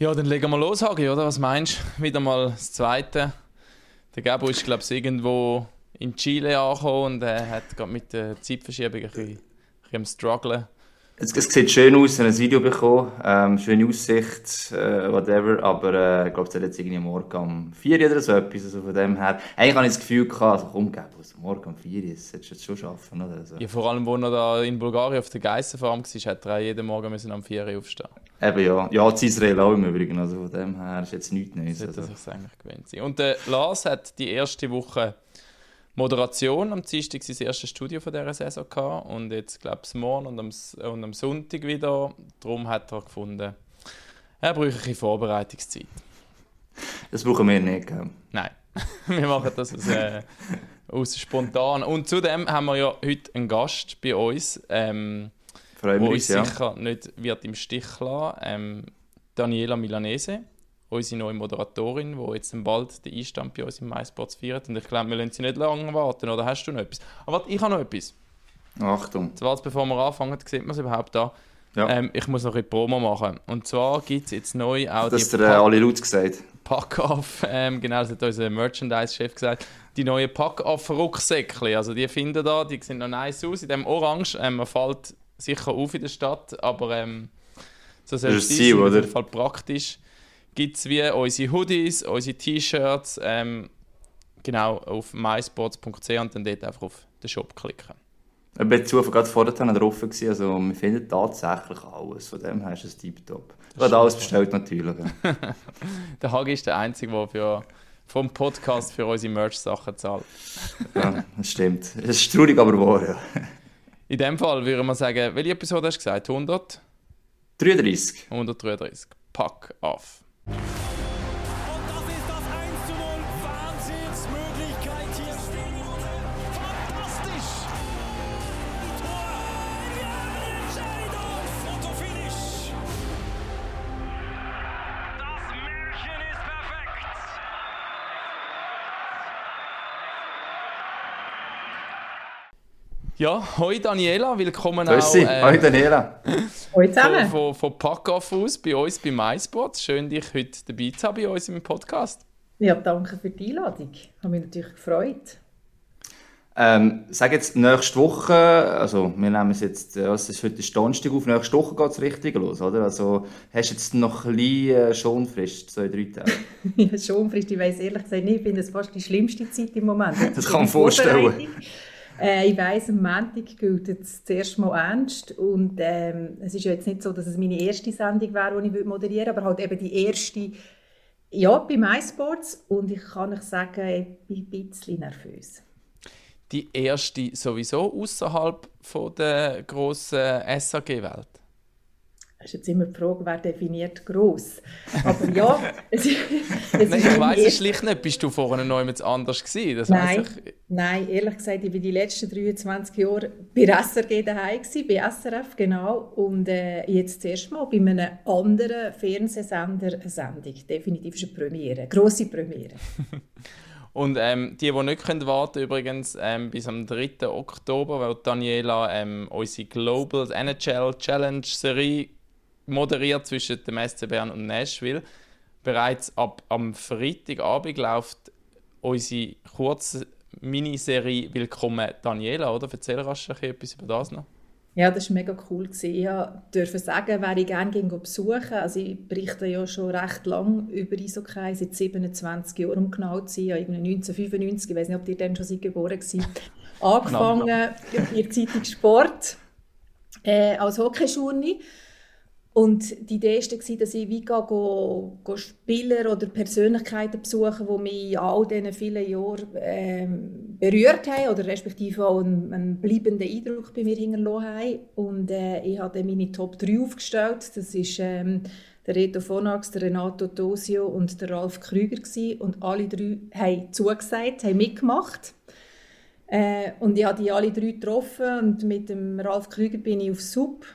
Ja, dann legen wir los, Hagi, oder? Was meinst du? Wieder mal das Zweite. Der Gabo ist, glaube ich, irgendwo in Chile angekommen und er hat gerade mit der Zeitverschiebung ein bisschen, ein bisschen am strugglen. Es, es sieht schön aus, ein Video bekommen, ähm, schöne Aussicht, äh, whatever, aber äh, ich glaube, es hat jetzt irgendwie morgen um 4 oder so etwas, also von dem her. Eigentlich habe ich das Gefühl gehabt, also komm, Gabo, also morgen um 4 Uhr, das solltest du jetzt schon schaffen, oder? Also. Ja, vor allem, wo er da in Bulgarien auf der Geissenfarm war, hat er jeden Morgen müssen um 4 Uhr aufstehen. Eben ja, ja, zu Israel auch im Übrigen, also von dem her ist jetzt nichts Neues. Sollte Also. sich eigentlich gewöhnt sein. Und der Lars hat die erste Woche Moderation am Dienstag sein erstes Studio von dieser Saison gehabt und jetzt glaube ich morgen und am, und am Sonntag wieder. Darum hat er gefunden, er braucht ein bisschen Vorbereitungszeit. Das brauchen wir nicht, gell? Nein, wir machen das aus, äh, aus spontan. Und zudem haben wir ja heute einen Gast bei uns, ähm, Freuen uns ja. sicher nicht wird im Stich lassen. Ähm, Daniela Milanese, unsere neue Moderatorin, die jetzt bald den Einstand bei uns im MySports feiert. Und ich glaube, wir lassen sie nicht lange warten. Oder hast du noch etwas? Aber warte, ich habe noch etwas. Achtung. Zwar, bevor wir anfangen, sieht man es überhaupt da. Ja. Ähm, ich muss noch ein Promo machen. Und zwar gibt es jetzt neu auch Das die hat der äh, Ali Lutz gesagt. Pack-Off, ähm, genau, das hat unser Merchandise-Chef gesagt, die neuen Pack-Off-Rucksäckchen, also die finden da, die sehen noch nice aus, in dem Orange, ähm, man fällt sicher auf in der Stadt, aber ähm, so soll Das es ist sein, das sind auf oder? jeden Fall praktisch. Gibt es wie unsere Hoodies, unsere T-Shirts, ähm, genau, auf mysports.ch und dann dort einfach auf den Shop klicken. Ich bin zufällig gerade vorher drauf gewesen, also wir finden tatsächlich alles, von dem her ist es tiptop. Du hast alles bestellt natürlich. Der Hagi ist der Einzige, der für, vom Podcast für unsere Merch-Sachen zahlt. ja, das stimmt. Es ist traurig, aber wahr, ja. In dem Fall würde man sagen, welche Episode hast du gesagt? 100? 33. 133. Pack auf. Und Ja, hoi Daniela, willkommen Grüß auch dich. äh, Hallo Daniela. Hallo von, zusammen. von, von Pack auf aus bei uns bei MySports. Schön, dich heute dabei zu haben bei uns im Podcast. Ja, danke für die Einladung. Ich habe mich natürlich gefreut. Ähm, sag jetzt, nächste Woche, also wir nehmen es jetzt, es ist heute Donnerstag auf, nächste Woche geht es richtig los, oder? Also hast du jetzt noch ein bisschen äh, Schonfrist, zwei, drei Tage? Ja, schon frisch. Ich weiss ehrlich gesagt nicht, ich finde es fast die schlimmste Zeit im Moment. Das kann man vorstellen. Äh, ich weiss, am Montag gilt es das erste Mal ernst. Und ähm, es ist ja jetzt nicht so, dass es meine erste Sendung wäre, die ich moderieren würde, aber halt eben die erste ja, bei MySports. Und ich kann euch sagen, ich bin ein bisschen nervös. Die erste sowieso außerhalb der grossen SAG-Welt. Das ist jetzt immer die Frage, wer definiert gross. Aber ja, es, es Nein, ist ich weiss es schlicht nicht. Bist du vorher noch jemand anders gewesen? Das Nein, ich. nein, ehrlich gesagt, ich war die letzten 23 Jahre bei SRG daheim, bei SRF, genau. Und äh, jetzt das erste Mal bei einem anderen Fernsehsender eine Sendung. Definitiv ist eine Premiere, eine grosse Premiere. Und ähm, die, die nicht können warten übrigens ähm, bis am 3. Oktober, weil Daniela ähm, unsere Global NHL Challenge Serie moderiert zwischen dem SC Bern und Nashville. Bereits ab am Freitagabend läuft unsere kurze Miniserie Willkommen Daniela, oder? Erzähl rasch ein bisschen etwas über das noch. Ja, das war mega cool. Ich durfte sagen, wer ich gerne ging besuchen. Also ich berichte ja schon recht lange über Eishockey, seit 27 Jahren, um genau zu sein. Ja, irgendwie 1995, ich weiß nicht, ob ihr dann schon seid geboren gewesen. Angefangen in der Zeitung Sport äh, als Hockeyschurni. Und die Idee war, dass ich wie go, go Spieler oder Persönlichkeiten besuchen, die mich in all diesen vielen Jahren ähm, berührt haben oder respektive auch einen, einen bleibenden Eindruck bei mir hinterlassen haben. Und äh, ich habe dann meine Top 3 aufgestellt. Das ist ähm, der Reto Fonax, der Renato Tosio und der Ralf Krüger. Gewesen. Und alle drei haben zugesagt, haben mitgemacht. Äh, und ich habe die alle drei getroffen und mit dem Ralf Krüger bin ich auf Sub.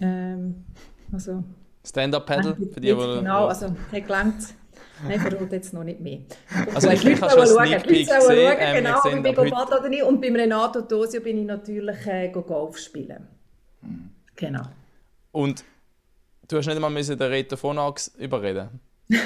Ähm, also, Stand-Up-Paddle, für die, die... Genau, also hat gelangt. Nein, verrate jetzt noch nicht mehr. Also ich- ich habe schon schauen, Sneak Peek schauen, gesehen, ähm, Genau, bei heute- Gobat oder nicht. Und beim Renato Tosio bin ich natürlich äh, go Golf spielen. Mhm. Genau. Und Du hast nicht einmal müssen den Reto Phonax überreden.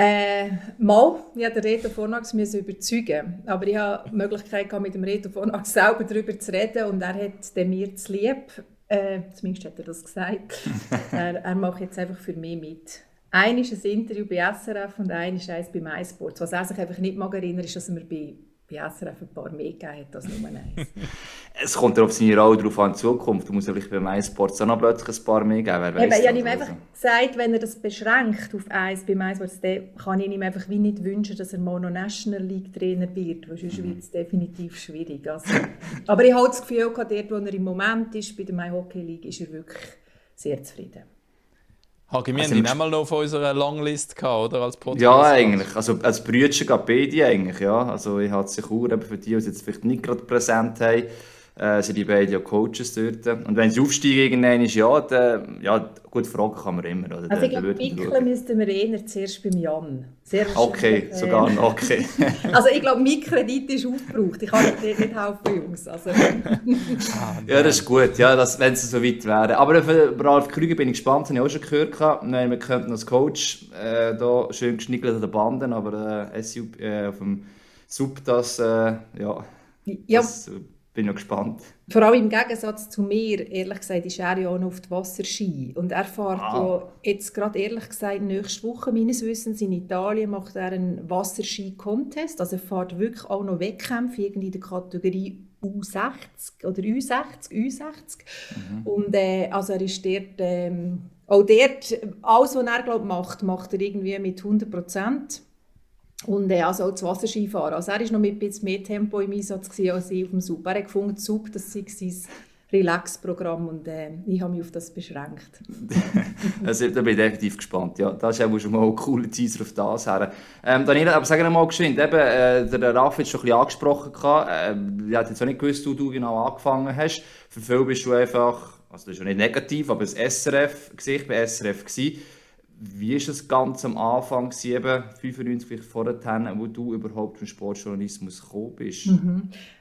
Äh, mal, ich musste den Reto Phonax müssen überzeugen. Aber ich hatte die Möglichkeit, mit dem Reto Phonax selber darüber zu reden und er hat mir zu lieb. Äh, zumindest hat er das gesagt. er, er macht jetzt einfach für mich mit. Ein ist ein Interview bei SRF und ein ist eins bei MySports. Was er sich einfach nicht mag erinnern, ist, dass mir bei bei SRF ein paar mehr gegeben hat als nur eins. es kommt ja auf seine Rolle drauf an, in Zukunft. Du musst ja vielleicht bei MySports auch noch plötzlich ein paar mehr geben. Wer Eben, weiss ich habe ihm einfach also. gesagt, wenn er das beschränkt auf eins bei MySports, dann kann ich ihm einfach wie nicht wünschen, dass er mal noch National League Trainer wird, weil sonst wird es definitiv schwierig. Also, aber ich habe das Gefühl, dort, wo er im Moment ist, bei der My Hockey League, ist er wirklich sehr zufrieden. Hagi, wir Also haben ihn einmal noch auf unserer Longlist gehabt, oder? Als Podcast. Ja, eigentlich. Also als Brüder geht beide eigentlich, ja. Also ich hatte sich auch eben für die, die sie jetzt vielleicht nicht gerade präsent haben, äh, sind die beiden ja Coaches dort. Und wenn sie aufsteigen irgendwann ist, ja, dann, ja, gut, fragen kann man immer, oder? Also ich glaube, Mikkeln müssten wir eher zuerst beim Jan. Sehr Okay, äh, sogar noch, okay. Also ich glaube, mein Kredit ist aufgebraucht. Ich kann dir nicht helfen, Jungs. Also, Ja, das ist gut, ja, das, wenn es so weit wäre. Aber für Ralf Krüger bin ich gespannt, habe ich auch schon gehört. Nein, wir könnten als Coach äh, da schön geschnickelt an den Banden, aber äh, SU, äh, auf dem Sub, das, äh, ja, ja, das äh, bin ich noch gespannt. vor allem im Gegensatz zu mir, ehrlich gesagt, ist er ja auch noch auf die Wasserski. Und er fährt Ah. ja jetzt gerade ehrlich gesagt nächste Woche meines Wissens in Italien macht er einen Wasserski-Contest. Also er fährt wirklich auch noch Wettkämpfe irgendwie in der Kategorie U60 oder U60, U60. Und äh, also er ist dort, ähm, auch dort, alles was er glaub, macht, macht er irgendwie mit 100 Prozent. Und äh, also auch das Wasserskifahren. Also er war noch mit ein bisschen mehr Tempo im Einsatz als ich auf dem Sub. Er gefunden, Sub, das sei sein Relax-Programm und äh, ich habe mich auf das beschränkt. Also, da bin ich definitiv gespannt. Ja, das ist auch schon mal ein cooler Teaser auf das her. Ähm, Daniela, aber sag mal geschwind, eben, äh, der Raff hat schon ein bisschen angesprochen. Ähm, ich hätte jetzt auch nicht gewusst, wo du genau angefangen hast. Für viele bist du einfach, also das ist ja nicht negativ, aber das SRF-Gesicht bei SRF gewesen. Wie war das Ganze am Anfang, gewesen, eben 95, vielleicht vorher, wo du überhaupt zum Sportjournalismus gekommen bist?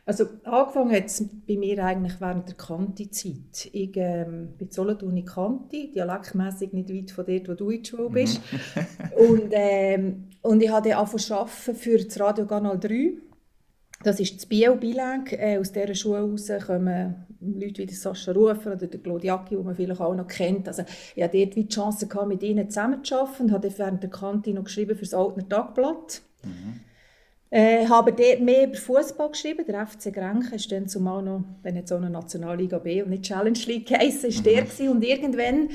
Also angefangen hat es bei mir eigentlich während der Kanti-Zeit. Ich ähm, bin in Solothurn in Kanti, dialektmässig nicht weit von dort, wo du in Schule bist. und, ähm, und ich habe dann angefangen arbeiten für das Radio Kanal 3. Das ist das Bio-Bilag. Äh, aus dieser Schule heraus kommen Leute wie der Sascha Rufer oder der Claudiaki, die man vielleicht auch noch kennt. Also, ich hatte dort die Chance, gehabt, mit ihnen zusammenzuarbeiten und habe während der Kanti noch geschrieben für das Altner Tagblatt. Äh, habe dort mehr über Fußball geschrieben. Der FC Grenchen ist dann zumal noch, hat es auch noch Nationalliga B und nicht Challenge League geheißen, ist der gewesen. Und irgendwann,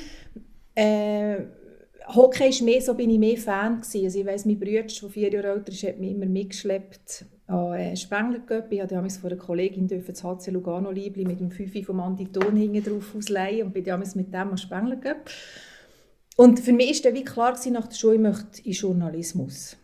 äh, Hockey ist mehr, so bin ich mehr Fan gewesen. Also ich weiss, mein Bruder, der vier Jahre älter ist, hat mich immer mitgeschleppt an äh, Spengler Cup. Ich durfte von einer Kollegin das HC Lugano Liebli mit dem 5 vom Andi hinten drauf ausleihen und bin damals mit dem am Spengler Cup. Und für mich war dann wie klar gewesen, nach der Schule, ich möchte in Journalismus.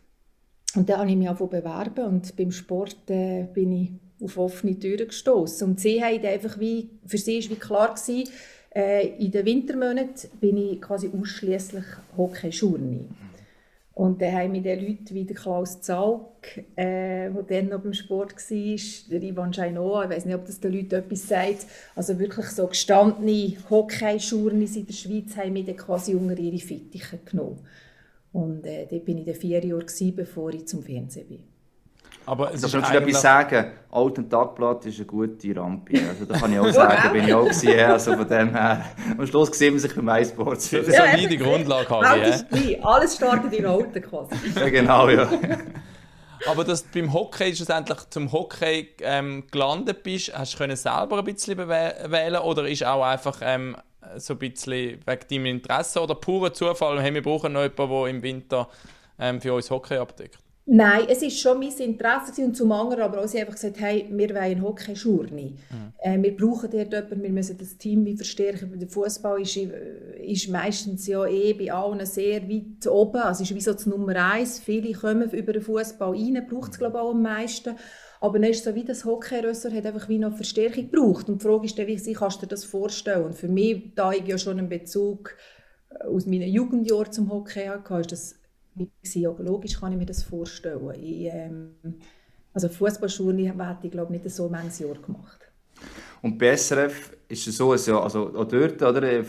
Und dann habe ich mich angefangen bewerben und beim Sport äh, bin ich auf offene Türen gestoßen. Und sie haben einfach wie, für sie war wie klar gewesen, äh, in den Wintermonaten bin ich quasi ausschließlich Hockey-Journi. Und dann haben mich dann Leute wie der Klaus Zalk, äh, der dann noch beim Sport war, der Ivan Scheinoa, ich weiß nicht, ob das den Leuten etwas sagt, also wirklich so gestandene Hockey-Journis in der Schweiz haben mich dann quasi unter ihre Fittiche genommen. Und äh, dort bin ich dann vier Jahre, gewesen, bevor ich zum Fernsehen bin. Aber es Also, ist ich muss eigentlich... etwas sagen. Alten Tagblatt ist eine gute Rampe. Also, da kann ich auch sagen, bin ich auch gewesen. Also, von dem her. Am Schluss sehen wir sich bei MySports wieder. So wie die Grundlage, Alt ist klein, alles startet in Alten quasi. Ja, genau, ja. Aber dass du beim Hockey schlussendlich zum Hockey ähm, gelandet bist, hast du können selber ein bisschen wählen oder ist auch einfach ähm, so ein bisschen wegen deinem Interesse oder purer Zufall, hey, wir brauchen noch jemanden, der im Winter ähm, für uns Hockey abdeckt? Nein, es war schon mein Interesse und zum anderen aber auch, sie einfach gesagt, hey, wir wollen Hockey-Journi. Äh, wir brauchen dort jemanden, wir müssen das Team verstärken. Der Fußball ist, äh, ist meistens ja eh bei allen sehr weit oben, also ist wie so das Nummer eins. Viele kommen über den Fußball rein, braucht es glaube ich auch am meisten. Aber dann ist so wie das Hockey-Rösser hat einfach wie noch Verstärkung gebraucht. Und die Frage ist dann, wie sie kannst du dir das vorstellen? Und für mich, da ich ja schon einen Bezug äh, aus meinen Jugendjahren zum Hockey hatte, ist das Aber logisch kann ich mir das vorstellen. Ich, ähm, also Fußballschule hätte ich glaube nicht so manches Jahr gemacht. Und bei SRF ist es so, also, also auch dort, oder, ich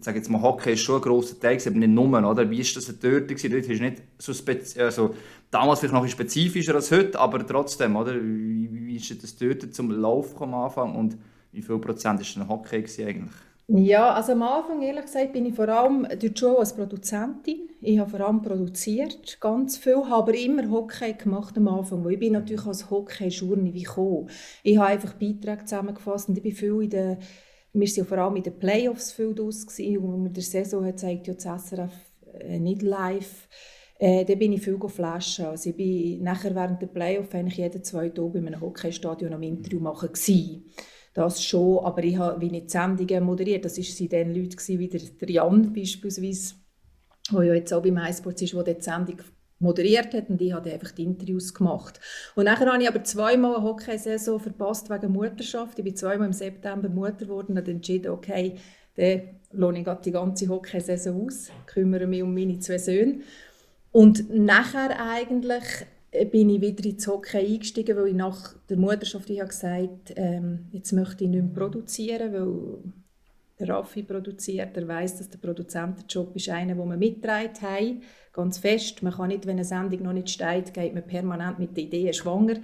sage jetzt mal, Hockey ist schon ein grosser Teil, aber nicht nur, oder? Wie ist das dort gewesen? Ist nicht so also, damals vielleicht noch ein spezifischer als heute, aber trotzdem, oder? Wie, wie ist das dort zum Lauf am Anfang und wie viel Prozent ist denn Hockey eigentlich? Ja, also am Anfang, ehrlich gesagt, bin ich vor allem durch Schule als Produzentin. Ich habe vor allem produziert, ganz viel, habe aber immer Hockey gemacht am Anfang, weil ich bin natürlich als Hockey-Journey wie gekommen. Ich habe einfach Beiträge zusammengefasst und ich bin viel in der, wir ja vor allem in den Playoffs viel draus gewesen, und mit der Saison hat zeigt ja das SRF äh, nicht live. Äh, da bin ich viel flashen. Also ich bin nachher während der Playoffs eigentlich jeden zweiten Tag in einem Hockeystadion am Interview machen gewesen das schon, aber ich habe wie nicht Sendungen moderiert. Das waren dann Leute wie der, der beispielsweise, der ja jetzt auch beim iSports ist, der die Sendung moderiert hat und ich habe einfach die Interviews gemacht. Und nachher habe ich aber zweimal eine Hockeysaison verpasst wegen Mutterschaft. Ich bin zweimal im September Mutter geworden und habe entschieden, okay, dann lohne ich die ganze Hockeysaison aus, kümmere mich um meine zwei Söhne. Und nachher eigentlich bin ich wieder ins Hockey eingestiegen, weil ich nach der Mutterschaft ich habe ähm, jetzt möchte ich nicht mehr produzieren, weil der Raffi produziert, er weiß, dass der Produzentenjob ist einer, wo man mitgetragen haben, ganz fest. Man kann nicht, wenn eine Sendung noch nicht steht, geht man permanent mit der Idee schwanger.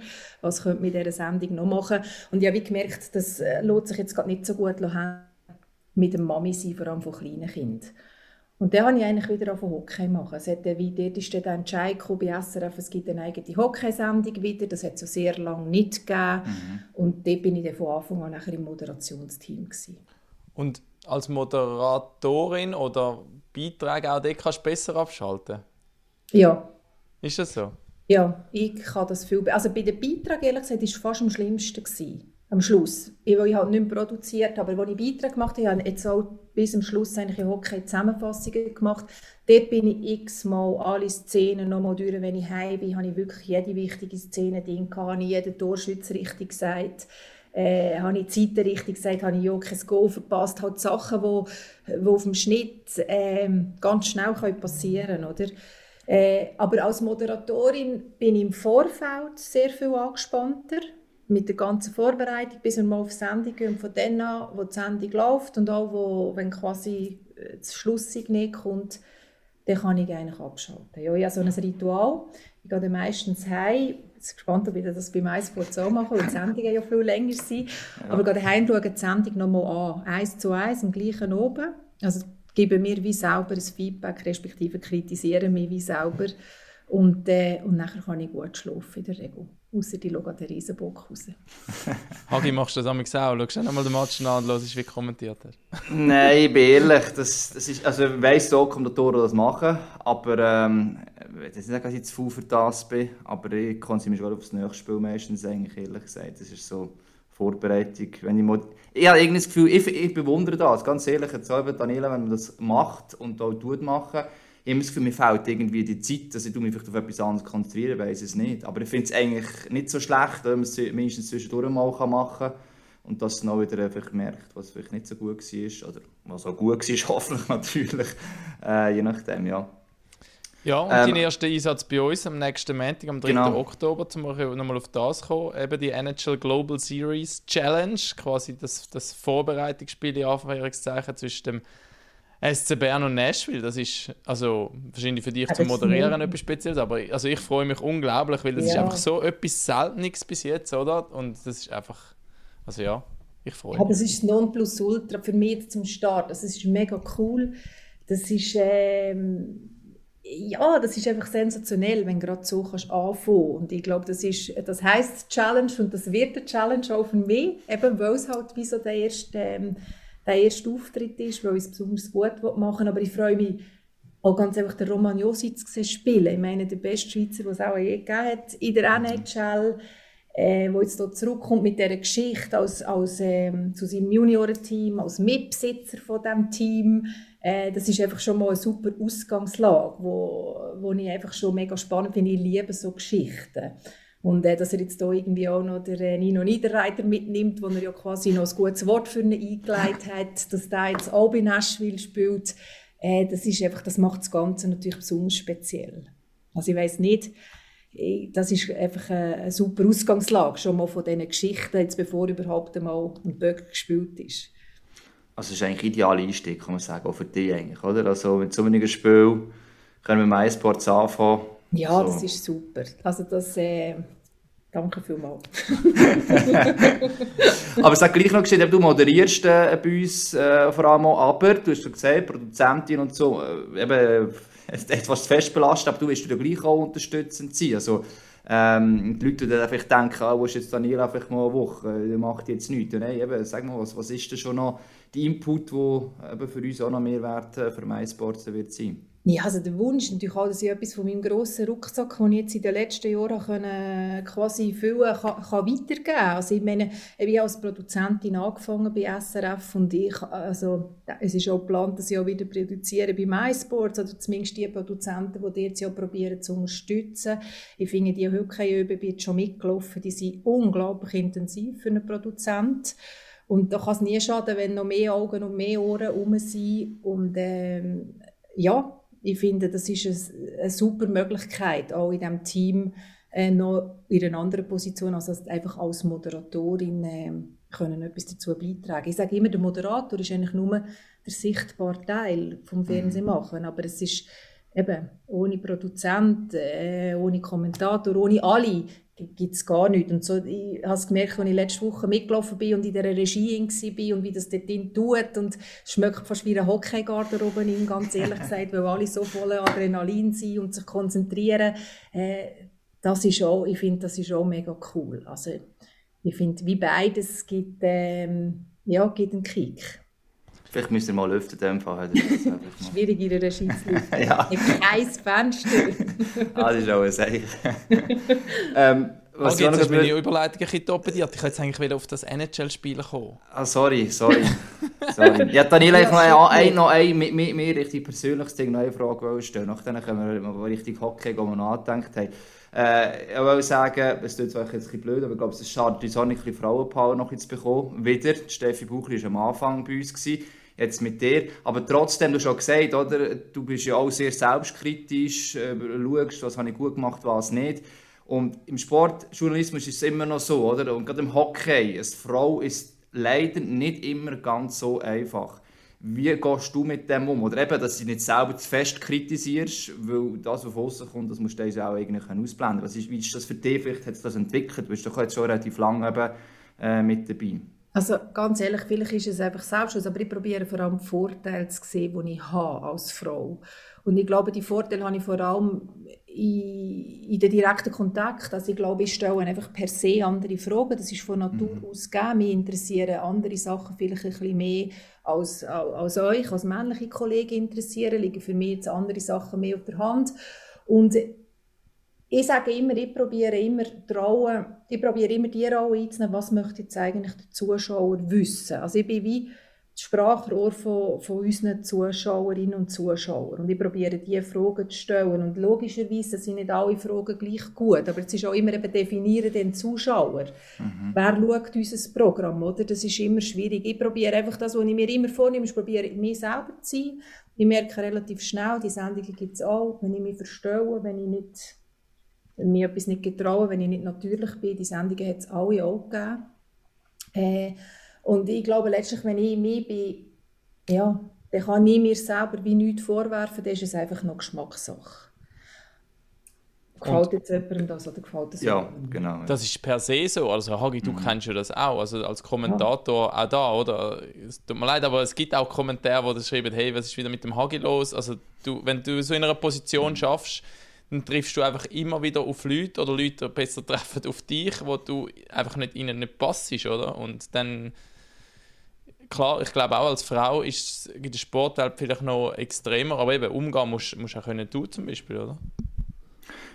Was könnte man mit dieser Sendung noch machen? Und ich habe gemerkt, das äh, lohnt sich jetzt gerade nicht so gut mit dem Mami sein, vor allem von kleinen Kindern. Und dann habe ich eigentlich wieder auf Hockey machen. Es hat wie, dort ist dann der Entscheid bei SRF, es gibt eine eigene Hockeysendung wieder. Das hat es so sehr lange nicht gegeben. Mhm. Und dort bin ich dann von Anfang an nachher im Moderationsteam. Gewesen. Und als Moderatorin oder Beiträge auch dort kannst du besser abschalten? Ja. Ist das so? Ja, ich kann das viel Also bei den Beiträgen, ehrlich gesagt, war es fast am schlimmsten. Gewesen am Schluss. Ich, weil halt nicht mehr produziert aber als ich Beiträge gemacht habe, habe ich jetzt auch bis zum Schluss eigentlich in Hockey Zusammenfassungen gemacht. Dort bin ich x-mal alle Szenen nochmal durch, wenn ich heim bin, habe ich wirklich jede wichtige Szene drin gehabt, habe ich jeden Torschütz richtig gesagt, äh, habe ich die Zeiten richtig gesagt, habe ich ja Goal verpasst, halt Sachen, die auf dem Schnitt äh, ganz schnell können passieren können, Äh, aber als Moderatorin bin ich im Vorfeld sehr viel angespannter mit der ganzen Vorbereitung, bis wir mal auf Sendung gehen. Und von dann an, wo die Sendung läuft und auch, wo, wenn quasi äh, das Schlusssignal kommt, dann kann ich eigentlich abschalten. Ja, ich habe so ein Ritual. Ich gehe dann meistens heim. Ich bin gespannt, ob ich das bei MySport so mache, weil die Sendungen ja viel länger sind. Ja. Aber ich gehe heim schaue die Sendung nochmal an. Eins zu eins, am gleichen oben. Also gebe mir wie selber ein Feedback, respektive kritisiere mich wie selber. Und, äh, und nachher kann ich gut schlafen in der Regel. Außer die schauen den Riesenbock raus. Hagi, machst du das auch? Schaust du einmal den Match an und hörst, wie du kommentiert hast? Nein, ich bin ehrlich. Das, das ist, also ich weiss, so Kommentatoren das machen. Aber ähm, ich will nicht dass ich zu faul für das bin. Aber ich konzentriere mich schon auf das nächste Spiel meistens, eigentlich, ehrlich gesagt. Das ist so Vorbereitung. Wenn ich, ich habe irgendwie das Gefühl, ich, ich bewundere das. Ganz ehrlich, jetzt Daniela, wenn man das macht und auch tut machen, ich habe das Gefühl, mir fehlt irgendwie die Zeit, dass ich mich vielleicht auf etwas anderes konzentrieren weiß es nicht. Aber ich finde es eigentlich nicht so schlecht, wenn man es mindestens zwischendurch mal machen kann und dass man auch wieder einfach merkt, was vielleicht nicht so gut war oder was auch gut war, hoffentlich natürlich, äh, je nachdem, ja. Ja, und ähm, dein erster Einsatz bei uns am nächsten Montag, am 3. Genau. Oktober, um nochmal auf das kommen, eben die NHL Global Series Challenge, quasi das, das Vorbereitungsspiel, in Anführungszeichen, zwischen dem SC Bern und Nashville, das ist also wahrscheinlich für dich zum Moderieren etwas Spezielles, aber also ich freue mich unglaublich, weil das ja. ist einfach so etwas Seltenes bis jetzt, oder? Und das ist einfach, also ja, ich freue mich. Ja, das ist Nonplusultra für mich zum Start. Das ist mega cool. Das ist ähm, ja, das ist einfach sensationell, wenn du gerade so kannst anfangen. Und ich glaube, das ist, das heißt Challenge und das wird eine Challenge auch für mich, eben weil es halt wie so der erste ähm, der erste Auftritt ist, weil ich es besonders gut machen will. Aber ich freue mich auch ganz einfach, den Roman Josic zu spielen. Ich meine, der beste Schweizer, den es auch je gegeben hat in der NHL, äh, wo jetzt hier zurückkommt mit dieser Geschichte als, als, ähm, zu seinem Juniorenteam, als Mitbesitzer von diesem Team. Äh, das ist einfach schon mal eine super Ausgangslage, wo, wo ich einfach schon mega spannend finde. Ich liebe so Geschichten. Und äh, dass er jetzt hier irgendwie auch noch den äh, Nino Niederreiter mitnimmt, wo er ja quasi noch ein gutes Wort für ihn eingeleitet hat, dass der jetzt auch bei Nashville spielt, äh, das ist einfach, das macht das Ganze natürlich besonders speziell. Also ich weiß nicht, das ist einfach eine, super Ausgangslage, schon mal von diesen Geschichten, jetzt bevor überhaupt einmal ein Böck gespielt ist. Also es ist eigentlich ideale Einstieg, kann man sagen, auch für dich eigentlich, oder? Also mit so einem Spiel können wir mit MySports anfangen. Ja, so. das ist super. Also das, äh, danke vielmals. aber es hat gleich noch gesehen, du moderierst äh, bei uns äh, vor allem auch, aber du hast schon gesagt, Produzentin und so, äh, eben, etwas fest belastet, aber du wirst dir gleich auch unterstützend sein. Also, ähm, die Leute dann vielleicht denken, ah, wo ist jetzt Daniela vielleicht mal eine Woche, der macht jetzt nichts. Nein, eben, sag mal, was, was ist denn schon noch der Input, der für uns auch noch Mehrwert äh, für MySports wird sein? Ja, also der Wunsch natürlich auch, dass ich etwas von meinem grossen Rucksack, den ich jetzt in den letzten Jahren können, quasi füllen kann, kann weitergeben kann. Also ich meine, ich habe als Produzentin angefangen bei SRF und ich, also es ist auch geplant, dass ich auch wieder produziere bei MySports oder zumindest die Produzenten, die jetzt ja probieren zu unterstützen. Ich finde, die Hockey-Übungen, bin jetzt schon mitgelaufen, die sind unglaublich intensiv für einen Produzenten. Und da kann es nie schaden, wenn noch mehr Augen und mehr Ohren herum sind. Und ähm, ja, ich finde, das ist eine, eine super Möglichkeit, auch in diesem Team äh, noch in einer anderen Position, also einfach als Moderatorin äh, können etwas dazu beitragen. Ich sage immer, der Moderator ist eigentlich nur der sichtbare Teil vom mhm. Fernsehmachen, aber es ist eben ohne Produzent, äh, ohne Kommentator, ohne alle gibt es gar nichts. Und so, ich habe es gemerkt, als ich letzte Woche mitgelaufen bin und in der Regie war und wie das dort tut und es schmeckt fast wie ein Hockeygarderobe in, ganz ehrlich gesagt, weil alle so voller Adrenalin sind und sich konzentrieren. Äh, das ist auch, ich finde, das ist auch mega cool. Also ich finde, wie beides gibt, ähm, ja, gibt einen Kick. Vielleicht müsst ihr mal lüften, in dem Fall. Schwierig in der Regie zu lüften. ja. Kein Fenster. ah, das ist auch ein Zeichen. ähm, was also jetzt hast meine Überleitung ein bisschen doppelt. Ich jetzt eigentlich wieder auf das NHL-Spiel kommen. Ah, sorry, sorry. sorry. Ja, Daniela, ich noch ein, noch ein, mit mir, mir richtig persönliches Ding, noch eine Frage stellen. Nachdem können wir mal richtig Hockey, wo wir nachgedacht haben. Äh, ich will sagen, es tut zwar jetzt ein bisschen blöd, aber ich glaube, es ist schade, uns auch ein bisschen Frauenpower noch zu bekommen. Wieder, Steffi Buchli war am Anfang bei uns. Gewesen jetzt mit dir. Aber trotzdem, du hast schon gesagt, oder, du bist ja auch sehr selbstkritisch, äh, schaust, was habe ich gut gemacht, was nicht. Und im Sportjournalismus ist es immer noch so, oder? Und gerade im Hockey, eine Frau ist leider nicht immer ganz so einfach. Wie gehst du mit dem um? Oder eben, dass du nicht selber zu fest kritisierst, weil das, was von kommt, das musst du auch eigentlich ausblenden. Was ist, wie ist das für dich? Vielleicht hat sich das entwickelt. Du bist doch jetzt schon relativ lange eben, äh, mit dabei. Also ganz ehrlich, vielleicht ist es einfach Selbstschutz, aber ich probiere vor allem die Vorteile zu sehen, die ich habe als Frau. Und ich glaube, die Vorteile habe ich vor allem in, in den direkten Kontakt. Also ich glaube, ich stelle einfach per se andere Fragen. Das ist von Natur mhm. aus gegeben. Mich interessieren andere Sachen vielleicht ein bisschen mehr als, als euch, als männliche Kollegen interessieren. Liegen für mich jetzt andere Sachen mehr auf der Hand. Und ich sage immer, ich probiere immer trauen, ich probiere immer die Rolle einzunehmen, was möchte jetzt eigentlich der Zuschauer wissen. Also ich bin wie das Sprachrohr von, von unseren Zuschauerinnen und Zuschauern. Und ich probiere diese Fragen zu stellen. Und logischerweise sind nicht alle Fragen gleich gut. Aber es ist auch immer eben definieren den Zuschauer. Mhm. Wer schaut unser Programm, oder? Das ist immer schwierig. Ich probiere einfach das, was ich mir immer vornehme, ich probiere mir selber zu sein. Ich merke relativ schnell, die Sendungen gibt es auch, wenn ich mich verstehe, wenn ich nicht mir etwas nicht getrauen, wenn ich nicht natürlich bin. Die Sendungen hat es alle auch gegeben. Äh, und ich glaube letztlich, wenn ich mich bin, ja, dann kann ich mir selber wie nichts vorwerfen, dann ist es einfach noch Geschmackssache. Gefällt jetzt jemandem das oder gefällt es Ja, genau. Das ist per se so. Also Hagi, du mhm. kennst ja das auch. Also als Kommentator ja. auch da, oder? Es tut mir leid, aber es gibt auch Kommentare, die schreiben, hey, was ist wieder mit dem Hagi los? Also du, wenn du so in einer Position mhm. schaffst, dann triffst du einfach immer wieder auf Leute oder Leute besser treffen auf dich, wo du einfach nicht ihnen nicht passst, oder? Und dann klar, ich glaube auch als Frau ist der Sportwelt vielleicht noch extremer, aber eben umgehen musst, du auch können du zum Beispiel, oder?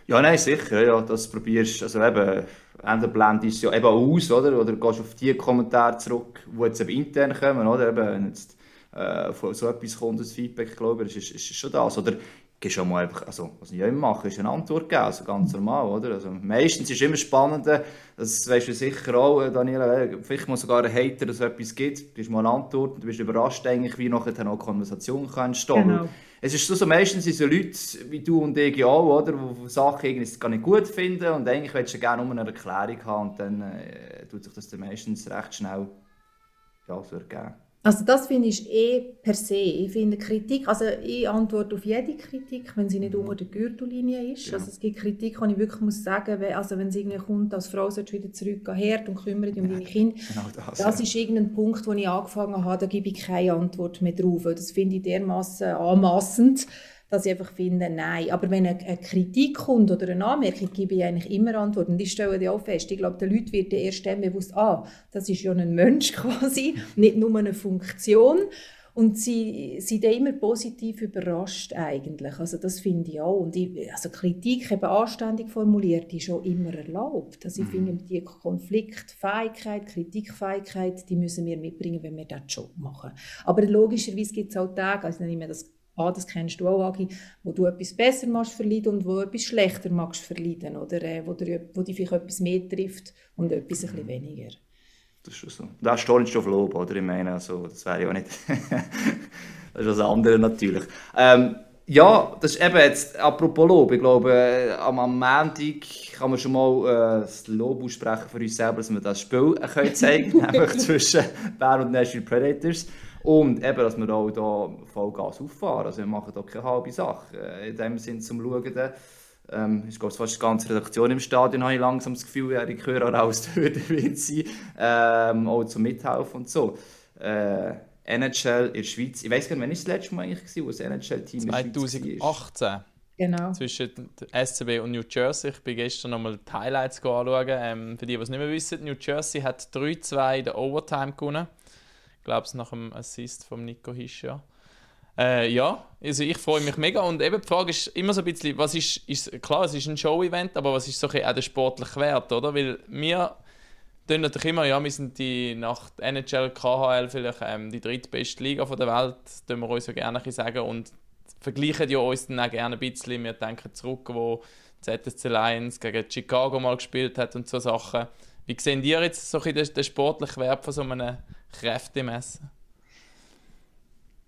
Ja, nein, sicher, ja, das probierst, also eben, entweder blendest es ja eben aus, oder, oder gehst auf die Kommentare zurück, die jetzt eben intern kommen, oder, eben, jetzt äh, von so etwas kommt, das Feedback, glaube ich, ist, ist, ist schon das, oder gibst auch mal einfach, also, was ich immer mache, ist eine Antwort geben, also ganz normal, oder? Also, meistens ist es immer spannend, das weißt du sicher auch, äh, Daniela, äh, vielleicht mal sogar ein Hater, dass es etwas gibt, du hast mal eine Antwort und du bist überrascht eigentlich, wie nachher eine Konversation kann entstehen. Genau. es ist so, so meistens sind so Leute wie du und ich auch, oder, die Sachen irgendwie gar nicht gut finden und eigentlich willst du gerne nur eine Erklärung haben und dann äh, tut sich das dann meistens recht schnell ja, so ergeben. Also das finde ich eh per se. Ich finde Kritik, also ich antworte auf jede Kritik, wenn sie nicht unter der Gürtellinie ist. Ja. Also es gibt Kritik, die ich wirklich muss sagen, wenn, also wenn es irgendwie kommt, als Frau sollst du wieder zurück an den Herd und kümmere dich um deine Kinder. Genau das. Das ja. ist irgendein Punkt, wo ich angefangen habe, da gebe ich keine Antwort mehr drauf. weil Das finde ich dermaßen anmassend, dass ich einfach finde, nein. Aber wenn eine, eine Kritik kommt oder eine Anmerkung, gebe ich eigentlich immer Antwort. Und ich stelle dir auch fest, ich glaube, den Leuten wird erst dann bewusst, ah, das ist ja ein Mensch quasi, nicht nur eine Funktion. Und sie sind dann immer positiv überrascht eigentlich. Also das finde ich auch. Und ich, also Kritik eben anständig formuliert, ist auch immer erlaubt. Also ich finde, die Konfliktfähigkeit, Kritikfähigkeit, die müssen wir mitbringen, wenn wir diesen Job machen. Aber logischerweise gibt es auch Tage, also nehme ich das an, das kennst du auch, Agi, wo du etwas besser machst verleiden und wo etwas schlechter machst verleiden. Oder äh, wo, dir, wo dich vielleicht etwas mehr trifft und etwas ein bisschen weniger. Das ist schon so. Da stolz auf Lob, oder? Ich meine, also, das wäre ja nicht. das ist was anderes natürlich. Ähm, ja, das ist eben jetzt, apropos Lob, ich glaube, äh, am, am Montag kann man schon mal äh, das Lob aussprechen für uns selber, dass wir das Spiel äh, können zeigen können, nämlich zwischen Bern und Nashville Predators. Und eben, dass wir auch hier Vollgas auffahren. Also wir machen hier keine halbe Sache. Äh, In dem Sinn zum Schauen. dann, Ähm, ich glaube, fast die ganze Redaktion im Stadion habe ich langsam das Gefühl, ja, ich höre auch raus, dort wird sein. Ähm, auch zum Mithelfen und so. Äh, NHL in der Schweiz. Ich weiß gar nicht, wann ist das letzte Mal eigentlich gewesen, wo das NHL-Team in der Schweiz war? 2018 Genau. zwischen SCB und New Jersey. Ich bin gestern nochmal die Highlights anschauen. Ähm, für die, die es nicht mehr wissen, New Jersey hat 3-2 in der Overtime gewonnen. Ich glaube es nach dem Assist von Nico Hischer. Äh, ja, also ich freue mich mega. Und eben die Frage ist immer so ein bisschen, was ist, ist klar, es ist ein Show-Event, aber was ist so ein auch der sportliche Wert, oder? Weil wir tun natürlich immer, ja, wir sind die nach NHL, KHL vielleicht ähm, die drittbeste Liga von der Welt, tun wir uns ja gerne ein sagen und vergleichen ja uns dann auch gerne ein bisschen. Wir denken zurück, wo ZSC Lions gegen Chicago mal gespielt hat und so Sachen. Wie sehen ihr jetzt so ein den, den sportlichen Wert von so einem Kräftemessen?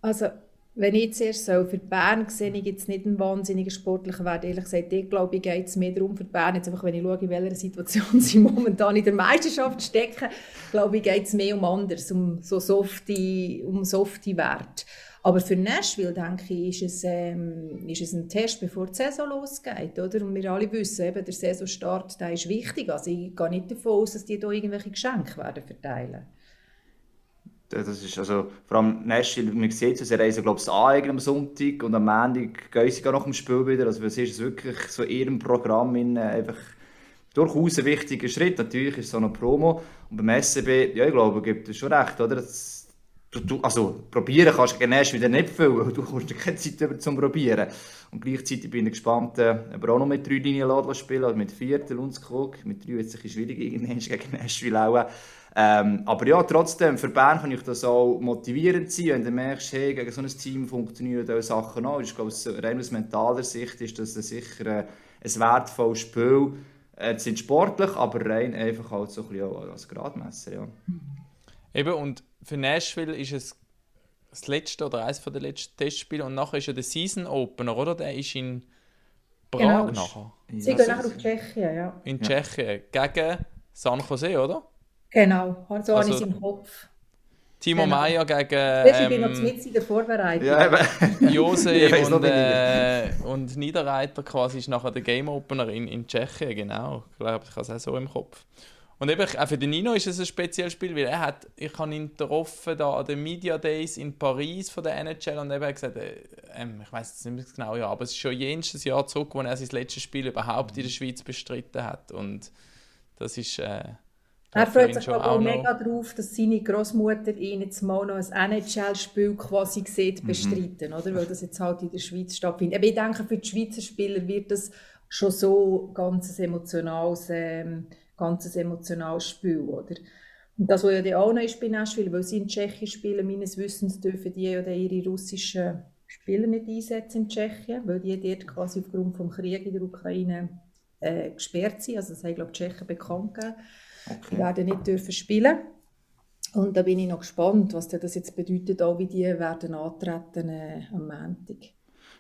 Also, wenn ich zuerst so für Bern sehe, ich jetzt nicht einen wahnsinnigen sportlichen Wert. Ehrlich gesagt, ich glaube, ich geht es mehr darum für Bern, jetzt einfach, wenn ich schaue, in welcher Situation sie momentan in der Meisterschaft stecken, glaube ich, geht es mehr um anders, um so softe, um softe Werte. Aber für Nashville, denke ich, ist es, ähm, ist es ein Test, bevor die Saison losgeht. Oder? Und wir alle wissen, eben, der Saisonstart der ist wichtig. Also ich gehe nicht davon aus, dass die da irgendwelche Geschenke werden verteilen Das ist also, vor allem Nashville, man sieht es, sie reisen glaube ich an am Sonntag und am Montag gehen sie gar nach dem Spiel wieder. Also es ist wirklich so ihrem Programm in, einfach durchaus ein wichtiger Schritt. Natürlich ist es so eine Promo und beim SCB, ja ich glaube, gibt es schon recht, oder? Das, du, also probieren kannst du gegen Nashville nicht viel, du hast keine Zeit über zum Probieren. Und gleichzeitig bin ich gespannt, äh, ob er auch noch mit drei Linien spielen oder mit vier, der Lundskog. Mit drei wird es ein bisschen schwierig gegen Nashville auch. Ähm, aber ja, trotzdem, für Bern kann ich das auch motivierend sein, wenn du merkst, hey, gegen so ein Team funktionieren diese Sachen auch. Ich glaube, rein aus mentaler Sicht ist das sicher äh, ein wertvolles Spiel. Äh, sie sind sportlich, aber rein einfach halt so ein bisschen auch als Gradmesser, ja. Eben, und für Nashville ist es das letzte oder eines der letzten Testspiele und nachher ist ja der Season Opener, oder? Der ist in Prag Genau. nachher. Sie Ja, gehen so- nachher auf Tschechien, ja. In Ja. Tschechien gegen San Jose, oder? Genau, so habe ich Also- es im Kopf. Timo Genau. Meyer gegen Weißt, ich bin noch ähm, mit in der Vorbereitung. Ja. Jose und, äh, und Niederreiter quasi ist nachher der Game Opener in, in Tschechien, genau. Ich glaube, ich habe es auch so im Kopf. Und eben, auch für den Nino ist es ein spezielles Spiel, weil er hat, ich habe ihn getroffen da an den Media Days in Paris von der NHL und eben hat gesagt, äh, ähm, ich weiß jetzt nicht mehr genau, ja, aber es ist schon jenes Jahr zurück, wo er sein letztes Spiel überhaupt in der Schweiz bestritten hat und das ist äh, Er freut sich auch noch- mega darauf, dass seine Großmutter ihn jetzt mal noch ein NHL-Spiel quasi Mhm. sieht, bestreiten, oder? Weil das jetzt halt in der Schweiz stattfindet. Aber ich denke, für die Schweizer Spieler wird das schon so ganz ein emotionales, ähm, ganz ein emotionales Spiel, oder? Und das, was ja dann auch noch ist bei Nashville, weil sie in Tschechien spielen, meines Wissens dürfen die ja dann ihre russischen Spieler nicht einsetzen in Tschechien, weil die dort quasi aufgrund des Krieges in der Ukraine äh, gesperrt sind. Also das haben, glaube ich, die Tschechen bekannt gegeben. Die werden nicht dürfen spielen. Und da bin ich noch gespannt, was das jetzt bedeutet, auch wie die werden antreten äh, am Montag.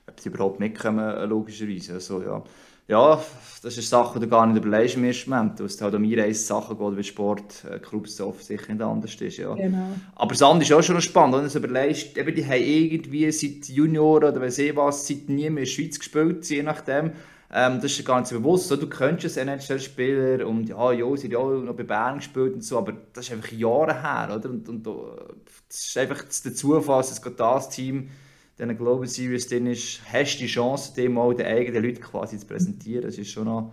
ob sie überhaupt mitkommen, logischerweise. Also, ja. ja, das ist eine Sache, die du gar nicht überlegst im ersten Moment, weil es halt um ihre Sachen geht, wie Sport, äh, Clubs offensichtlich nicht anders ist. Ja. Genau. Aber das andere ist auch schon spannend, wenn du es überlegst, eben, die haben irgendwie seit Junioren oder weiss ich was, seit nie mehr in der Schweiz gespielt, je nachdem. Ähm, das ist dir nicht so bewusst. So, du könntest als NHL-Spieler und ja, ja, sie ja noch bei Bern gespielt und so, aber das ist einfach Jahre her, oder? Und, und das ist einfach der Zufall, dass gerade das Team in Global Series drin ist, hast die Chance, dem mal den eigenen Leuten quasi zu präsentieren. Das ist schon noch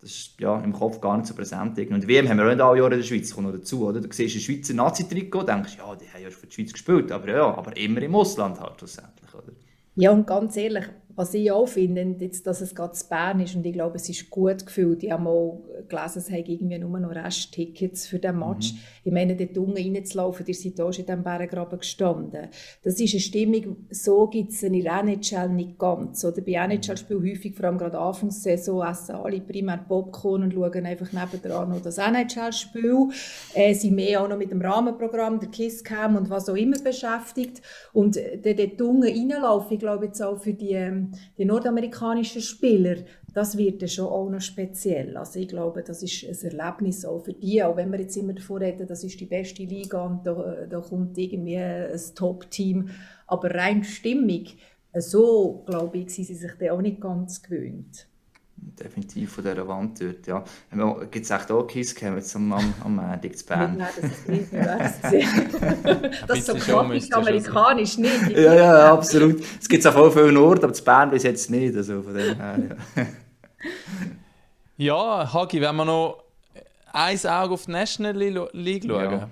das ist ja, im Kopf gar nicht so präsent. Und WM haben wir auch nicht alle Jahre in der Schweiz, noch dazu. Oder? Du siehst ein Schweizer Nazi-Trikot, denkst ja, die haben ja für die Schweiz gespielt, aber ja, aber immer im Ausland halt schlussendlich. Oder? Ja, und ganz ehrlich, was ich auch finde, jetzt, dass es gerade zu Bern ist und ich glaube, es ist gut gefühlt. Ich habe mal gelesen, es haben irgendwie nur noch Resttickets für den Match. Mhm. Ich meine, dort unten reinzulaufen, ihr seid auch schon in diesem Bärengraben gestanden. Das ist eine Stimmung, so gibt es in der NHL nicht ganz. Oder bei NHL-Spielen häufig, vor allem gerade Anfangssaison, essen alle primär Popcorn und schauen einfach nebendran noch das NHL-Spiel. Äh, sind mehr auch noch mit dem Rahmenprogramm, der Kisscam und was auch immer beschäftigt. Und äh, dort unten reinlaufen, ich glaube jetzt auch für die die nordamerikanischen Spieler, das wird ja schon auch noch speziell. Also ich glaube, das ist ein Erlebnis auch für die, auch wenn wir jetzt immer davon reden, das ist die beste Liga und da, da kommt irgendwie ein Top-Team, aber rein stimmig, so glaube ich, sind sie sich da auch nicht ganz gewöhnt definitiv von dieser Wand dort, ja. Gibt es echt auch Kisscam jetzt am, am, am Montag zu Bern? Nein, das ist nicht mehr Das ist so klassisch amerikanisch nicht. Ja, ja, absolut. Es gibt es auf vielen Orten, aber zu Bern bis jetzt nicht, also von dem her, ja. ja, Hagi, wenn wir noch ein Auge auf die National League schauen. Ja.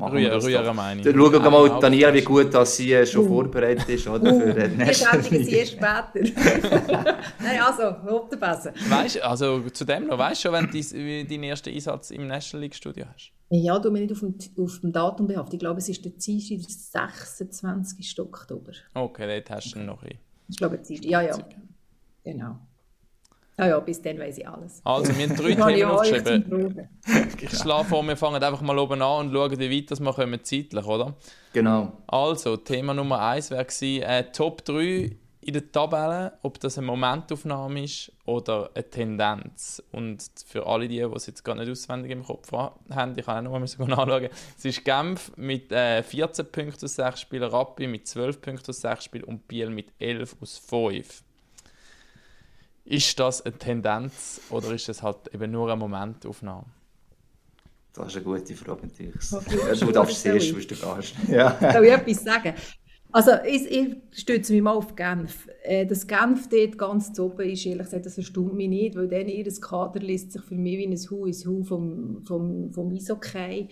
Rühren, meine ich. Schauen wir mal Daniela, wie gut dass sie äh, schon uh. vorbereitet ist oder, uh. für den nächsten Wir sie erst später. Nein, also, hopp der besser. Weißt also zu dem noch, weißt du schon, wenn du deinen ersten Einsatz im National League Studio hast? Ja, du mir nicht auf dem, auf dem Datum behaftet. Ich glaube, es ist der Dienstag, der 26. Oktober. Okay, dort hast du noch ein. Ich glaube, Dienstag. Ja, ja. Genau. Ja, ja, bis dann weiß ich alles. Also, wir haben drei Themen aufgeschrieben. ich schlage vor, wir fangen einfach mal oben an und schauen, wie weit das wir kommen zeitlich, oder? Genau. Also, Thema Nummer eins wäre äh, Top 3 in der Tabelle, ob das eine Momentaufnahme ist oder eine Tendenz. Und für alle die, die es jetzt gar nicht auswendig im Kopf haben, ich kann auch noch mal nachschauen, es ist Genf mit äh, 14 Punkten aus 6 Spielen, Rappi mit 12 Punkten aus 6 Spielen und Biel mit 11 aus 5. Ist das eine Tendenz oder ist es halt eben nur eine Momentaufnahme? Das ist eine gute Frage natürlich. Du darfst zuerst, was du gehst. Ja. Soll ich etwas sagen? Also ich, ich stütze mich mal auf Genf. Äh, das Genf dort ganz zu oben ist, ehrlich gesagt, das erstaunt mich nicht, weil dann ihr Kader liest sich für mich wie ein Hu ins Hu vom, vom, vom Eishockey.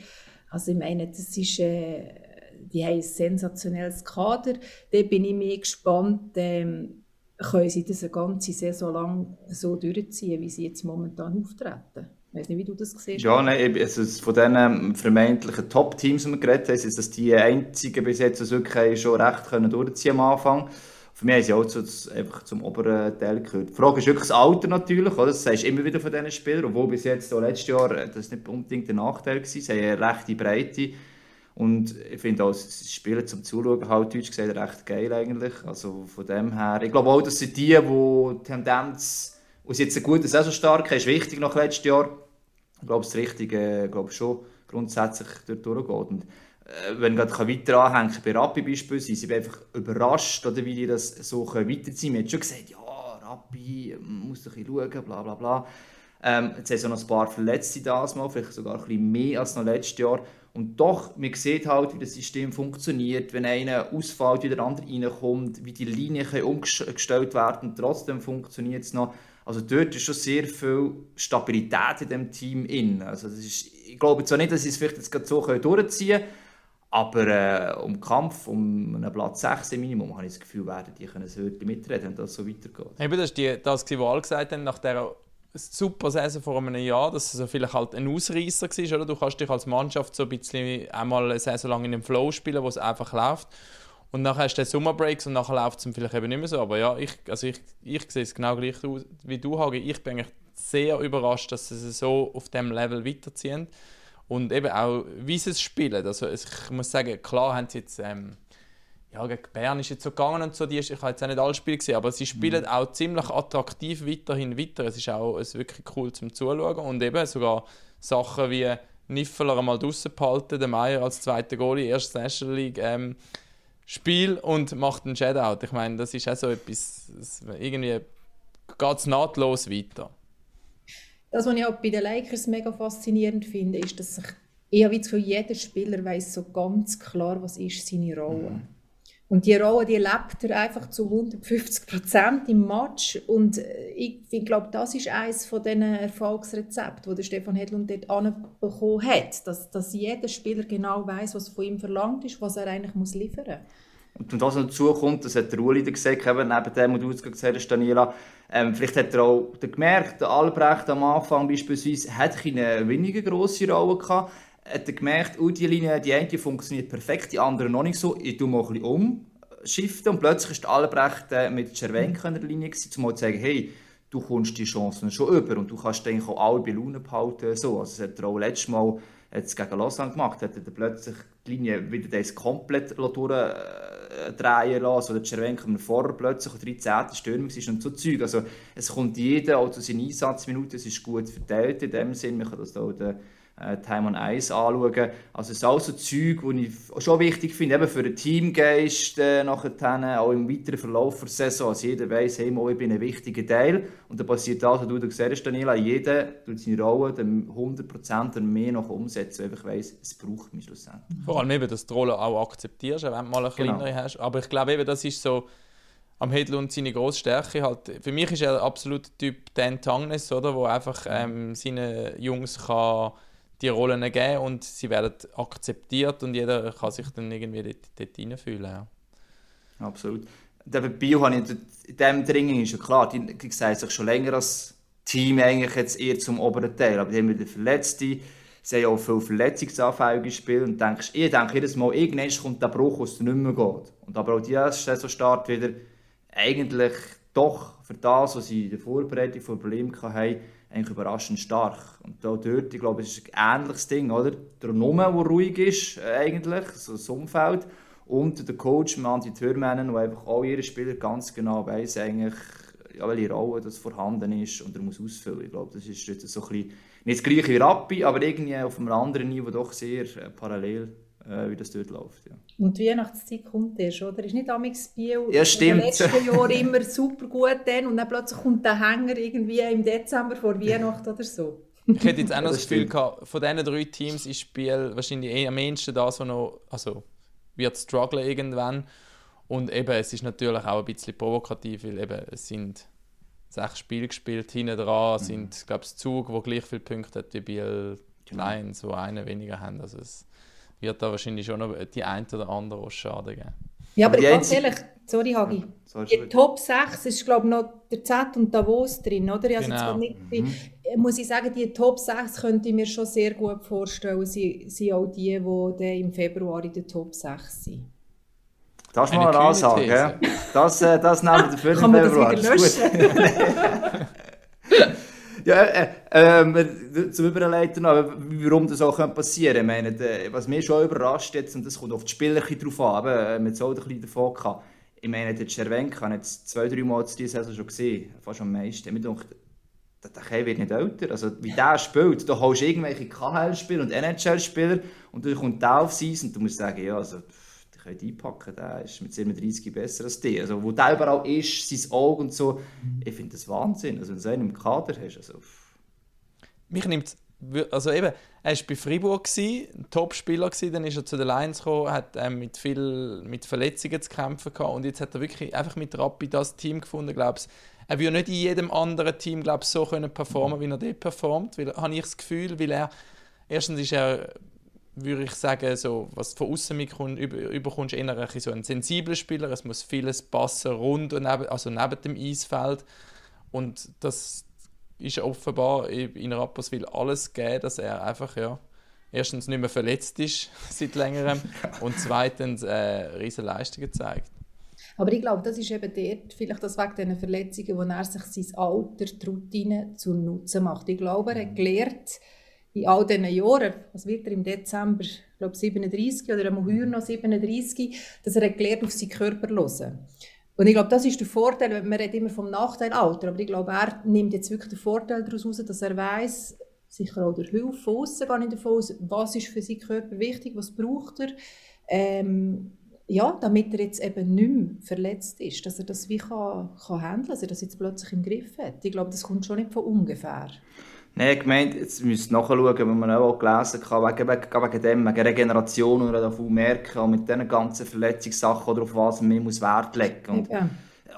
Also ich meine, das ist... Äh, die haben ein sensationelles Kader. Da bin ich mehr gespannt, ähm, können sie das eine ganze Saison lang so durchziehen, wie sie jetzt momentan auftreten. Ich weiß nicht, wie du das siehst. Ja, nein, also von diesen vermeintlichen Top-Teams, die wir geredet haben, ist das die einzigen bis jetzt, die wirklich schon recht können durchziehen am Anfang. Für mich haben sie auch zu, einfach zum oberen Teil gehört. Die Frage ist wirklich das Alter natürlich, oder? das sagst immer wieder von diesen Spielern, obwohl bis jetzt, auch letztes Jahr, äh, das nicht unbedingt der Nachteil war, sie haben eine rechte Breite und ich finde auch das Spielen zum Zuschauen, halt deutsch gesagt, recht geil eigentlich. Also von dem her, ich glaube auch, dass sie die, die Tendenz, sie jetzt eine gute Saison stark ist wichtig nach letztes Jahr. Ich glaube, das Richtige, glaube schon grundsätzlich durchgeht. Und äh, wenn ich weiter anhängen bei Rappi beispielsweise, ich bin einfach überrascht, oder wie die das so weiterziehen können. Man hat schon gesagt, ja, Rappi, muss doch ein schauen, bla bla bla. Ähm, jetzt haben sie noch ein paar Verletzte das mal, vielleicht sogar ein bisschen mehr als noch letztes Jahr. Und doch, man sieht halt, wie das System funktioniert, wenn einer ausfällt, wie der andere reinkommt, wie die Linien umgestellt werden und trotzdem funktioniert es noch. Also dort ist schon sehr viel Stabilität in dem Team in. Also das ist, ich glaube zwar nicht, dass sie es vielleicht jetzt so durchziehen können, aber äh, um Kampf, um einen Platz 6 im Minimum, habe ich das Gefühl, werden die können es heute mitreden, wenn das so weitergeht. Eben, das die, das, was alle gesagt haben, nach dieser super Saison vor einem Jahr, dass es vielleicht halt ein Ausreißer war, oder? Du kannst dich als Mannschaft so ein bisschen einmal eine Saison lang in einem Flow spielen, wo es einfach läuft. Und dann hast du den Sommerbreaks und nachher läuft es vielleicht eben nicht mehr so. Aber ja, ich, also ich, ich sehe es genau gleich wie du, Hagi. Ich bin eigentlich sehr überrascht, dass sie so auf diesem Level weiterziehen. Und eben auch, wie sie es spielen. Also ich muss sagen, klar haben sie jetzt... Ähm, ja, gegen Bern ist jetzt so gegangen und so, die ist, ich habe jetzt auch nicht alle Spiele gesehen, aber sie spielen auch ziemlich attraktiv weiterhin weiter. Es ist auch es ist wirklich cool zum Zuschauen und eben sogar Sachen wie Niffeler einmal draussen behalten, der Meier als zweiter Goalie, erstes National League ähm, Spiel und macht einen Shadow. Ich meine, das ist auch so etwas, es- irgendwie geht es nahtlos weiter. Das, was ich auch bei den Lakers mega faszinierend finde, ist, dass sich eher wie zu jeder Spieler weiß so ganz klar, was ist seine Rolle. Und die Rolle, die lebt er einfach zu 150 Prozent im Match. Und äh, ich, ich glaube, das ist eines von diesen Erfolgsrezepten, die der Stefan Hedlund dort anbekommen hat. Dass, dass jeder Spieler genau weiß, was von ihm verlangt ist, was er eigentlich muss liefern muss. Und was noch dazu kommt, das hat der Uli gesagt, eben neben dem, was du jetzt gesagt hast, Daniela, ähm, vielleicht hat er auch gemerkt, der Albrecht am Anfang beispielsweise hat eine weniger grosse Rolle gehabt, hat er gemerkt, oh, die Linie, die eine funktioniert perfekt, die andere noch nicht so, ich tue mal ein bisschen umschiften und plötzlich der Albrecht äh, mit Cervenka in der Linie um zu sagen, hey, du kommst die Chancen schon über und du kannst eigentlich auch alle bei Laune behalten. So. Also, das hat er auch letztes Mal jetzt gegen Lausanne gemacht, hat er plötzlich die Linie wieder das komplett durchdrehen lassen, oder Cervenka mir vorher plötzlich oder 13. Stürmung ist und so Zeug. Also es kommt jeder auch zu seinen Einsatzminuten, es ist gut verteilt in dem Sinn, man kann das auch äh, Time on Ice anschauen. Also es ist auch so Zeug, die ich schon wichtig finde, eben für den Teamgeist äh, nachher, auch im weiteren Verlauf der Saison, dass jeder weiss, hey, ich bin ein wichtiger Teil und dann passiert das, was du da gesehen hast, Daniela, jeder tut seine Rolle dann 100% und mehr noch umsetzen, weil ich weiss, es braucht mich schlussendlich. Vor allem eben, dass du die Rolle auch akzeptierst, wenn du mal eine Genau. kleinere hast. Aber ich glaube eben, das ist so am Hedlund seine grosse Stärke. Halt. Für mich ist er absolut Typ Dan Tangnes, oder, wo einfach ähm, seinen Jungs kann die Rollen geben und sie werden akzeptiert und jeder kann sich dann irgendwie dort, dort reinfühlen. Ja. Absolut. Der Bio habe ich in diesem Dringen ist klar, die, die sehen sich schon länger als Team eigentlich jetzt eher zum oberen Teil. Aber die haben wieder Verletzte, sie haben auch viele verletzungsanfällige Spiele und denkst, ich denke jedes Mal, irgendwann kommt der Bruch, wo es nicht mehr geht. Und aber auch die Saisonstart wieder eigentlich doch für das, was sie in der Vorbereitung von Problemen hatten, eigentlich überraschend stark. Und auch dort, ich glaube, es ist ein ähnliches Ding, oder? Der Nummer, der ruhig ist, äh, eigentlich, so das Umfeld. Und der Coach, Mandy Türmännen, der einfach all ihre Spieler ganz genau weiss, eigentlich, ja, welche Rolle das vorhanden ist und er muss ausfüllen. Ich glaube, das ist jetzt so ein bisschen, nicht das gleiche wie Rappi, aber irgendwie auf einem anderen Niveau doch sehr äh, parallel, äh, wie das dort läuft. Ja. Und die Weihnachtszeit kommt erst, oder? Ist nicht Amix Biel Ja, stimmt. den letzten Jahren immer super gut dann und dann plötzlich kommt der Hänger irgendwie im Dezember vor Weihnachten oder so. Ich hätte jetzt auch noch Das das Gefühl gehabt, von diesen drei Teams ist Spiel wahrscheinlich eh am ehesten das, was noch, also wird strugglen irgendwann. Und eben, es ist natürlich auch ein bisschen provokativ, weil eben, es sind sechs Spiele gespielt, hinten dran Mhm. sind, glaube ich, Zug, wo gleich viele Punkte hat wie Biel Genau. Lions, wo einen weniger haben. Also es wird da wahrscheinlich schon noch die ein oder andere Rosschaden geben. Ja, aber Aber ganz einzige- ehrlich, sorry Hagi, ist die. Top 6 ist glaube ich noch der Z und Davos drin, oder? Jetzt Genau. nicht, äh, muss ich sagen, die Top 6 könnte ich mir schon sehr gut vorstellen, sie sind auch die, die dann im Februar in der Top 6 sind. Das ist mal eine Ansage. Gell? Das, äh, das nehmen wir dafür Kann im man das Februar. wieder ist gut. Ja, äh, äh, zum Überleiten noch, warum das auch passieren. Ich meine, der- was mich schon überrascht jetzt, und das kommt auf die Spieler drauf an, eben, äh, mit so ein bisschen davon gehabt. Ich meine, der Cervenka, habe jetzt zwei, drei Mal diese Saison schon gesehen, fast am meisten. Ich dachte, der der Kevin wird nicht älter. Also, wie der spielt, da holst du irgendwelche KHL-Spieler und NHL-Spieler und dann kommt der aufs Eis und du musst sagen, ja, also, können einpacken, der ist mit 37 besser als die. Also, wo der überall ist, sein Auge und so, ich finde das Wahnsinn. Also, wenn du so einen im Kader hast, also. Mich nimmt also eben, er war bei Fribourg, ein Top-Spieler, dann ist er zu den Lions gekommen, hat ähm, mit viel mit Verletzungen zu kämpfen gehabt und jetzt hat er wirklich einfach mit Rapid das Team gefunden, glaube ich. Er würde nicht in jedem anderen Team, glaube ich, so können performen, wie er dort performt, weil, habe ich das Gefühl, weil er, erstens ist er, würde ich sagen, so, was von außen mitkommt, über, überkommst, eher ein, so ein sensibler Spieler, es muss vieles passen, rund und neben, also neben dem Eisfeld und das ist offenbar in Rapperswil alles gegeben, dass er einfach ja, erstens nicht mehr verletzt ist seit längerem und zweitens äh, riesige Leistungen zeigt. Aber ich glaube, das ist eben dort, vielleicht das wegen diesen Verletzungen, wo er sich sein Alter, die Routine zu Nutzen macht. Ich glaube, er hat gelernt, in all diesen Jahren, was wird er im Dezember, ich glaube 37 oder am heuer noch 37, dass er gelernt auf seinen Körper hören. Und ich glaube, das ist der Vorteil, man redet immer vom Nachteil Alter, aber ich glaube, er nimmt jetzt wirklich den Vorteil daraus heraus, dass er weiß, sicher auch durch Hilfe von gehe ich davon aus, was ist für seinen Körper wichtig, was braucht er, ähm, ja, damit er jetzt eben nicht mehr verletzt ist, dass er das wie kann, kann handeln, dass er das jetzt plötzlich im Griff hat. Ich glaube, das kommt schon nicht von ungefähr. Nein, gemeint, jetzt müsst ihr nachschauen, wenn man auch gelesen hat, wegen, wegen, wegen dem, wegen Regeneration und davon merken, und mit diesen ganzen Verletzungssachen, oder auf was man muss Wert legen muss. Ja.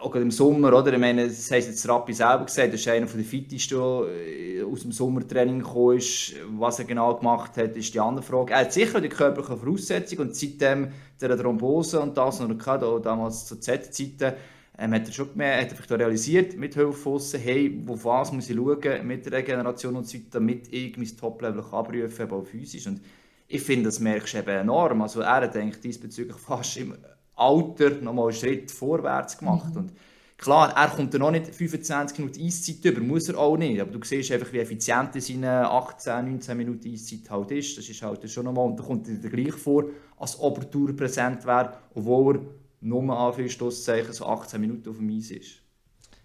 Auch im Sommer, oder? Ich meine, das hat jetzt Rappi selber gesagt, das ist einer der fittesten, der aus dem Sommertraining gekommen ist. Was er genau gemacht hat, ist die andere Frage. Er hat sicher die körperliche Voraussetzung und seitdem der Thrombose und das noch gehabt, damals zu Z-Zeiten, ähm, hat er schon gemerkt, hat er realisiert, mit Hilfe hey, wo was muss ich schauen mit der Regeneration und so weiter, damit ich mein Top-Level abrufen kann, auch physisch. Und ich finde, das merkst du eben enorm. Also er denkt diesbezüglich fast im Alter nochmal einen Schritt vorwärts gemacht. Mhm. Und klar, er kommt dann noch nicht 25 Minuten Eiszeit über, muss er auch nicht. Aber du siehst einfach, wie effizient seine 18, 19 Minuten Eiszeit halt ist. Das ist halt schon nochmal, und da kommt er gleich vor, als ob er präsent wäre, obwohl er nur Anführungszeichen so 18 Minuten auf dem Eis ist.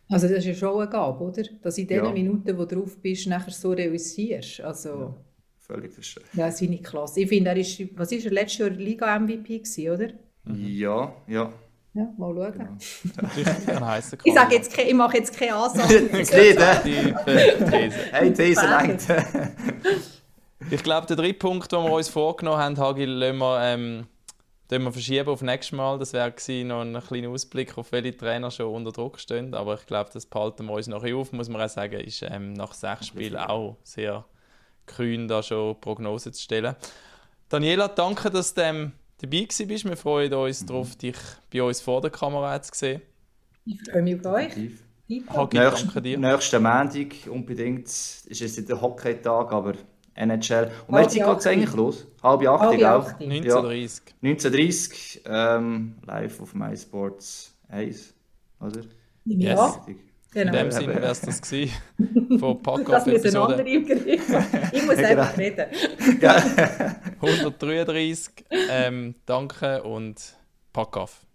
Also das ist ja schon eine Gabe, oder? Dass in den ja. Minuten, wo du drauf bist, nachher so realisierst. Also, ja, völlig verstanden. Ja, das finde ich klasse. Ich finde, er ist, was ist er, letztes Jahr Liga-MVP oder? Mhm. Ja, ja. Ja, mal schauen. Genau. ich, sage jetzt, ich mache jetzt keine Ansage. These. Hey, These lenkt. ich glaube, der dritte Punkt, den wir uns vorgenommen haben, Hagi, lassen wir ähm, den wir verschieben auf nächstes Mal. Das wäre noch ein kleiner Ausblick, auf welche Trainer schon unter Druck stehen. Aber ich glaube, das behalten wir uns noch auf, muss man auch sagen. Ist ähm, nach sechs Spielen auch sehr kühn, da schon Prognosen zu stellen. Daniela, danke, dass du ähm, dabei bist. Wir freuen uns mhm. darauf, dich bei uns vor der Kamera zu sehen. Ich freue mich auf euch. Hagi, danke dir. Nächsten Montag unbedingt. Ist jetzt der Hockey-Tag, aber NHL. Und welche Zeit geht es eigentlich los? Halb acht, Halb acht. 19.30 ja. 19.30 ähm, live auf MySports 1, oder? Ja. Yes. Genau. In dem Sinne wäre es das gewesen von Pack-Off-Episode. Ich muss einfach reden. 133. Ähm, danke und Pack-Off.